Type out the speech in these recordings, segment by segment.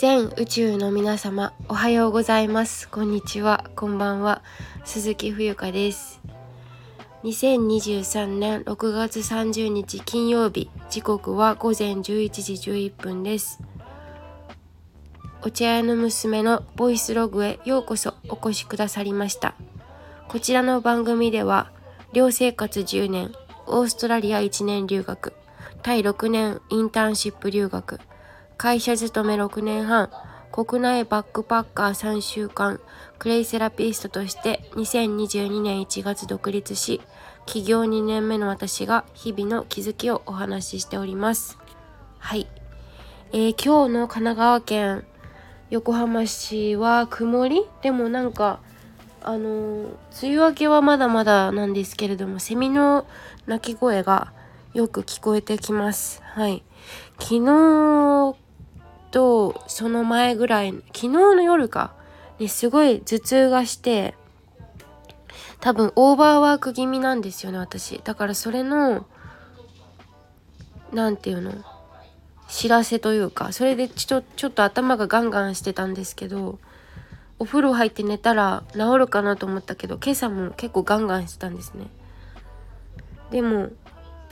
全宇宙の皆様おはようございます。こんにちは。こんばんは。鈴木冬香です。2023年6月30日金曜日時刻は午前11時11分です。お茶屋の娘のボイスログへようこそお越しくださりました。こちらの番組では寮生活10年オーストラリア1年留学タイ6年インターンシップ留学会社勤め6年半、国内バックパッカー3週間、クレイセラピストとして2022年1月独立し、起業2年目の私が日々の気づきをお話ししております。はい。えー、今日の神奈川県横浜市は曇り？でもなんか、あのー、梅雨明けはまだまだなんですけれども、セミの鳴き声がよく聞こえてきます。はい。昨日とその前ぐらい昨日の夜かねすごい頭痛がして多分オーバーワーク気味なんですよね私。だからそれの何て言うの知らせというかそれでちょちょっと頭がガンガンしてたんですけどお風呂入って寝たら治るかなと思ったけど今朝も結構ガンガンしてたんですね。でも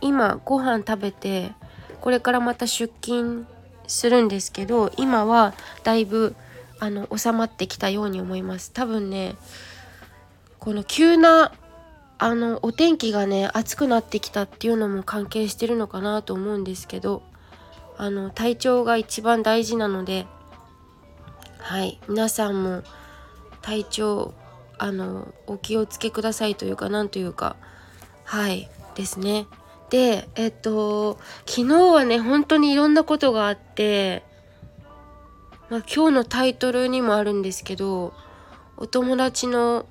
今ご飯食べてこれからまた出勤するんですけど今はだいぶあの収まってきたように思います。多分ねこの急なあのお天気がね暑くなってきたっていうのも関係してるのかなと思うんですけどあの体調が一番大事なのではい皆さんも体調あのお気をつけくださいというかなんというかはいですね。でえっと昨日はね本当にいろんなことがあって、まあ、今日のタイトルにもあるんですけどお友達の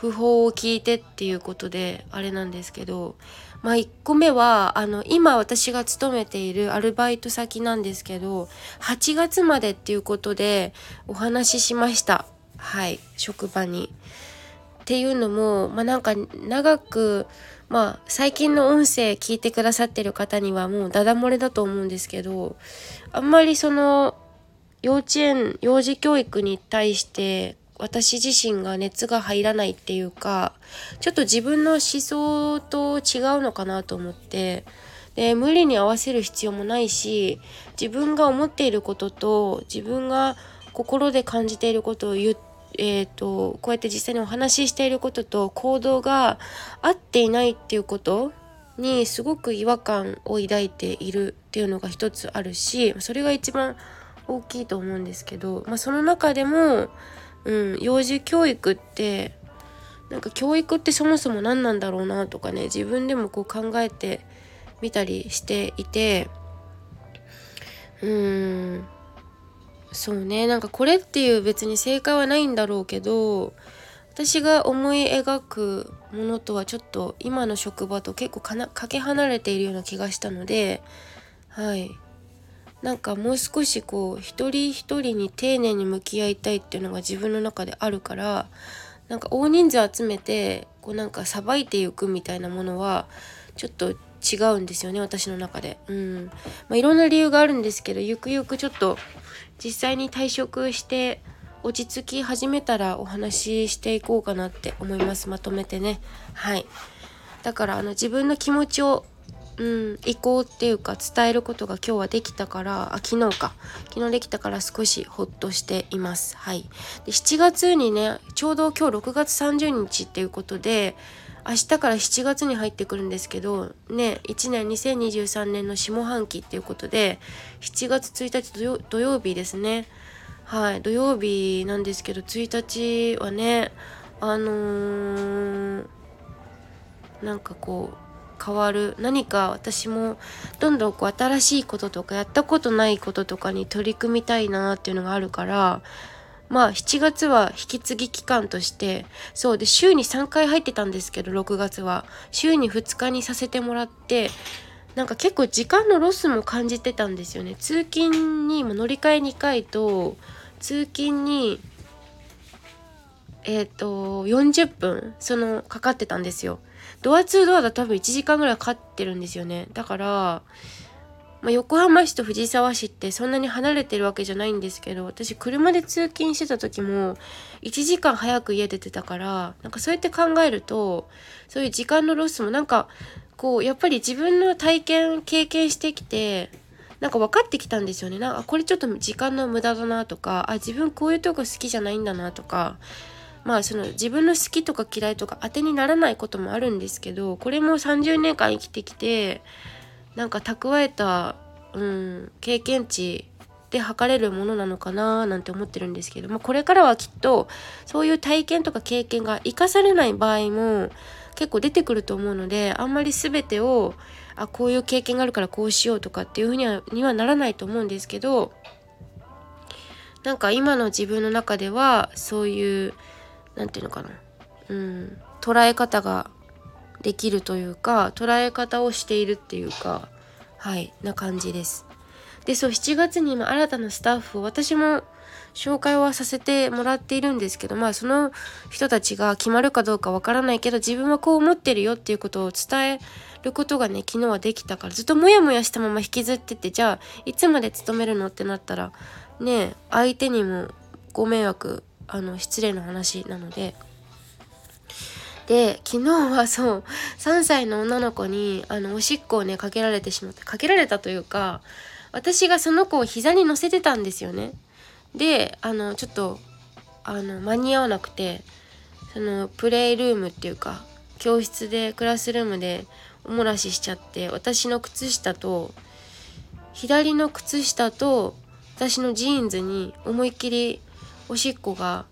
訃報を聞いてっていうことであれなんですけどまあ1個目はあの今私が勤めているアルバイト先なんですけど8月までっていうことでお話ししましたはい職場に。っていうのもまあなんか長くまあ最近の音声聞いてくださってる方にはもうダダ漏れだと思うんですけどあんまりその幼稚園幼児教育に対して私自身が熱が入らないっていうかちょっと自分の思想と違うのかなと思ってで無理に合わせる必要もないし自分が思っていることと自分が心で感じていることを言ってえーと、こうやって実際にお話ししていることと行動が合っていないっていうことにすごく違和感を抱いているっていうのが一つあるしそれが一番大きいと思うんですけど、まあ、その中でも、うん、幼児教育ってなんか教育ってそもそも何なんだろうなとかね自分でもこう考えてみたりしていてうんそうね。なんかこれっていう別に正解はないんだろうけど私が思い描くものとはちょっと今の職場と結構かなかけ離れているような気がしたのではい。なんかもう少しこう一人一人に丁寧に向き合いたいっていうのが自分の中であるからなんか大人数集めてこうなんかさばいていくみたいなものはちょっと違うんですよね私の中で。うん。まあ、いろんな理由があるんですけどゆくゆくちょっと実際に退職して落ち着き始めたらお話ししていこうかなって思います。まとめてね。はい。だからあの自分の気持ちをうん移行っていうか伝えることが今日はできたからあ昨日か。昨日できたから少しほっとしています。はい。で7月にねちょうど今日6月30日っていうことで明日から7月に入ってくるんですけどね1年2023年の下半期っていうことで7月1日土曜日ですね。はい土曜日なんですけど1日はねあのー、なんかこう変わる。何か私もどんどんこう新しいこととかやったことないこととかに取り組みたいなっていうのがあるからまあ7月は引き継ぎ期間としてそうで週に3回入ってたんですけど6月は。週に2日にさせてもらってなんか結構時間のロスも感じてたんですよね。通勤に乗り換え2回と通勤にえっ、ー、と40分そのかかってたんですよ。ドア2ドアだ多分1時間ぐらいかかってるんですよね。だからまあ、横浜市と藤沢市ってそんなに離れてるわけじゃないんですけど私車で通勤してた時も1時間早く家出てたからなんかそうやって考えるとそういう時間のロスもなんかこうやっぱり自分の体験経験してきてなんか分かってきたんですよね。なんかこれちょっと時間の無駄だなとかあ自分こういうとこ好きじゃないんだなとかまあその自分の好きとか嫌いとか当てにならないこともあるんですけどこれも30年間生きてきてなんか蓄えた、うん、経験値で測れるものなのかななんて思ってるんですけど、まあ、これからはきっとそういう体験とか経験が生かされない場合も結構出てくると思うのであんまり全てをあこういう経験があるからこうしようとかっていうふうにはにはならないと思うんですけどなんか今の自分の中ではそういう何て言うのかなうん捉え方ができるというか捉え方をしているっていうかはいな感じです。でそう7月に今新たなスタッフを私も紹介はさせてもらっているんですけどまあその人たちが決まるかどうかわからないけど自分はこう思ってるよっていうことを伝えることがね昨日はできたからずっとモヤモヤしたまま引きずっててじゃあいつまで勤めるのってなったらね相手にもご迷惑あの失礼な話なので。で昨日はそう3歳の女の子にあのおしっこをねかけられてしまってかけられたというか私がその子を膝に乗せてたんですよね。であのちょっとあの間に合わなくてそのプレイルームっていうか教室でクラスルームでおもらししちゃって私の靴下と左の靴下と私のジーンズに思いっきりおしっこが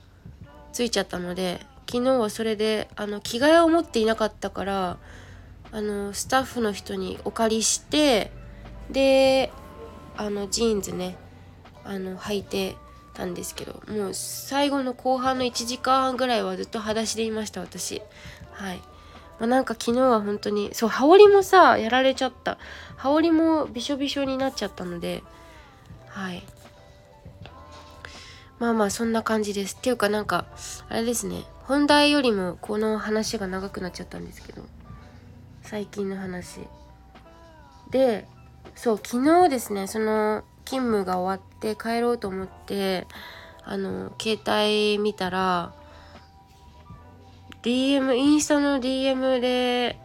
ついちゃったので昨日はそれであの着替えを持っていなかったからあのスタッフの人にお借りしてであのジーンズねあの履いてたんですけどもう最後の後半の1時間半ぐらいはずっと裸足でいました私。はい、まあ、なんか昨日は本当にそう羽織もさやられちゃった。羽織もびしょびしょになっちゃったのではい。まあまあそんな感じです。っていうかなんかあれですね。本題よりもこの話が長くなっちゃったんですけど。最近の話。でそう昨日ですねその勤務が終わって帰ろうと思ってあの携帯見たら DM インスタの DM で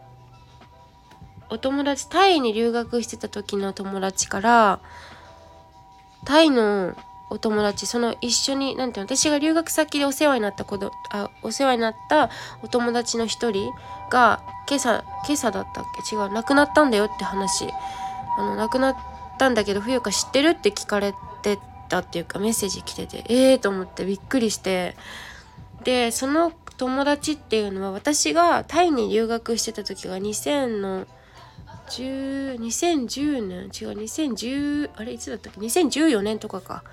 お友達タイに留学してた時の友達からタイのお友達その一緒に何ていうの私が留学先でお世話になった子どあお世話になったお友達の一人が今朝今朝だったっけ？違う亡くなったんだよって話。あの亡くなったんだけど冬香知ってるって聞かれてたっていうかメッセージ来ててええー、と思ってびっくりして。でその友達っていうのは私がタイに留学してた時が2000の2010年違う2010あれいつだったっけ？2014年とかか。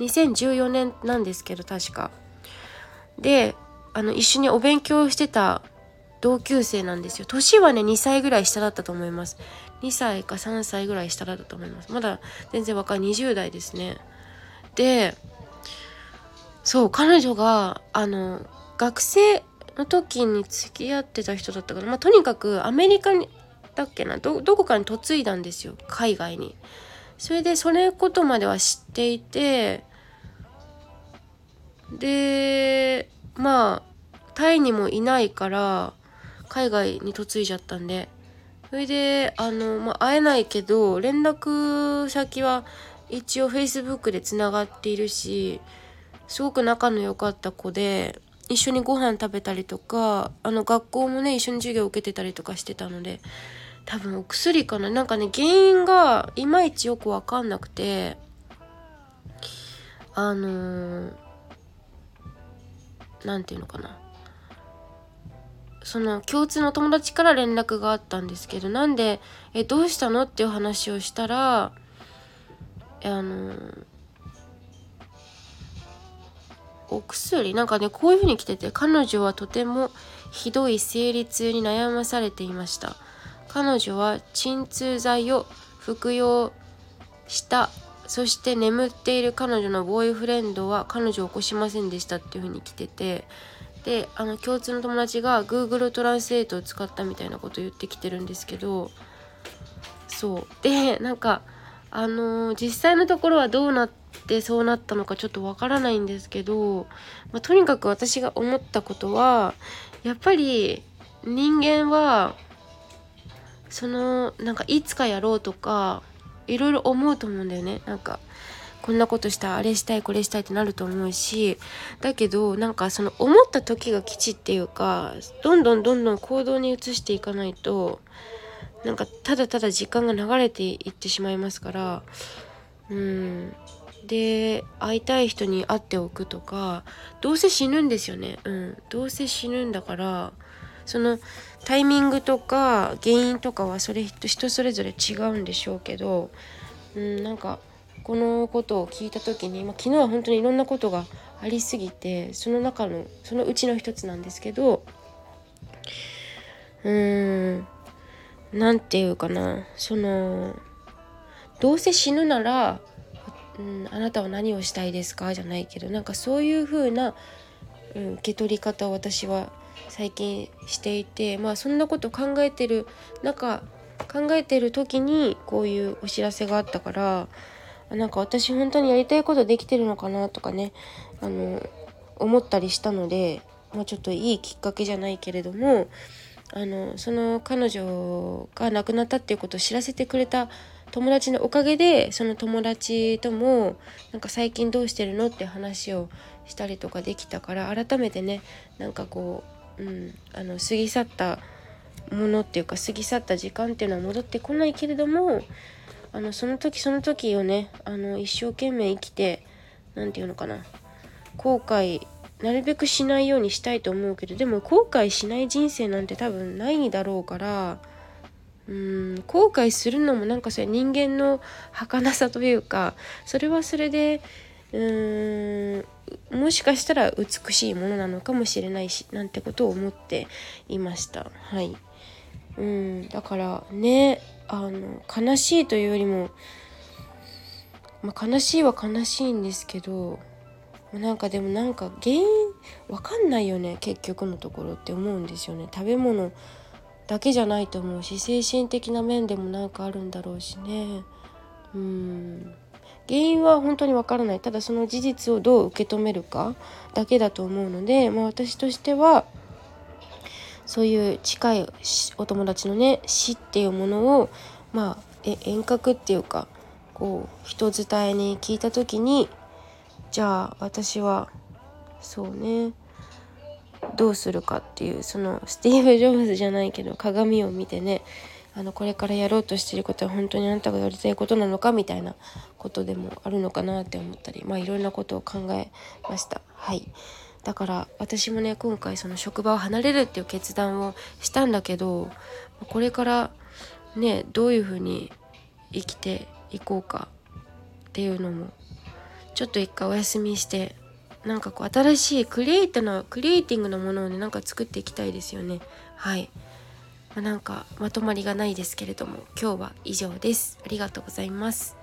2014年なんですけど確か。であの一緒にお勉強してた同級生なんですよ。年はね2歳ぐらい下だったと思います。2歳か3歳ぐらい下だったと思います。まだ全然若い。20代ですね。でそう彼女があの学生の時に付き合ってた人だったからまあとにかくアメリカにだっけな？どこかに嫁いだんですよ海外に。それでそれことまでは知っていてでまあタイにもいないから海外に嫁いじゃったんでそれであの、まあ、会えないけど連絡先は一応 Facebook でつながっているしすごく仲の良かった子で一緒にご飯食べたりとかあの学校もね一緒に授業を受けてたりとかしてたので多分お薬かななんかね原因がいまいちよく分かんなくてあの何、ー、て言うのかなその共通の友達から連絡があったんですけどなんで「えどうしたの?」っていう話をしたらあのお薬なんかねこういう風に来てて彼女はとてもひどい生理痛に悩まされていました彼女は鎮痛剤を服用した。そして眠っている彼女のボーイフレンドは彼女を起こしませんでしたっていう風に来てて。であの共通の友達が Google トランスレートを使ったみたいなこと言ってきてるんですけど。そう。でなんかあの実際のところはどうなってそうなったのかちょっとわからないんですけど、まあ、とにかく私が思ったことはやっぱり人間はそのなんかいつかやろうとかいろいろ思うと思うんだよね。なんかこんなことしたあれしたいこれしたいってなると思うしだけどなんかその思った時が基地っていうかどんどんどんどん行動に移していかないとなんかただただ時間が流れていってしまいますからうん。で会いたい人に会っておくとかどうせ死ぬんですよね。うん。どうせ死ぬんだからそのタイミングとか原因とかはそれ人それぞれ違うんでしょうけどうんなんかこのことを聞いた時に、まあ、昨日は本当にいろんなことがありすぎてその中のそのうちの一つなんですけどうーん何て言うかなそのどうせ死ぬなら、うん、あなたは何をしたいですか？じゃないけどなんかそういう風な、うん、受け取り方を私は最近していてまあそんなこと考えてる中考えてる時にこういうお知らせがあったからなんか私本当にやりたいことできてるのかなとかねあの思ったりしたので、まあ、ちょっといいきっかけじゃないけれどもあのその彼女が亡くなったっていうことを知らせてくれた友達のおかげでその友達ともなんか最近どうしてるのって話をしたりとかできたから改めてねなんかこう、うん、あの過ぎ去ったものっていうか過ぎ去った時間っていうのは戻ってこないけれどもあのその時その時をねあの一生懸命生きて何て言うのかな後悔なるべくしないようにしたいと思うけどでも後悔しない人生なんて多分ないだろうからうん後悔するのもなんかそれ人間の儚さというかそれはそれでうーんもしかしたら美しいものなのかもしれないしなんてことを思っていました。はい。うんだからねあの悲しいというよりも、まあ、悲しいは悲しいんですけどなんかでもなんか原因わかんないよね結局のところって思うんですよね。食べ物だけじゃないと思うし精神的な面でもなんかあるんだろうしね。うん。原因は本当にわからない。ただその事実をどう受け止めるかだけだと思うので、まあ、私としてはそういう近いお友達のね死っていうものをまあえ遠隔っていうかこう人伝えに聞いた時にじゃあ私はそうねどうするかっていうそのスティーブ・ジョブズじゃないけど鏡を見てねあのこれからやろうとしてることは本当にあなたがやりたいことなのかみたいなことでもあるのかなって思ったりまあいろんなことを考えました。はい。だから私もね今回その職場を離れるっていう決断をしたんだけどこれからねどういうふうに生きていこうかっていうのもちょっと一回お休みしてなんかこう新しいクリエイトなクリエイティングのものをねなんか作っていきたいですよね。はい、まあ、なんかまとまりがないですけれども今日は以上です。ありがとうございます。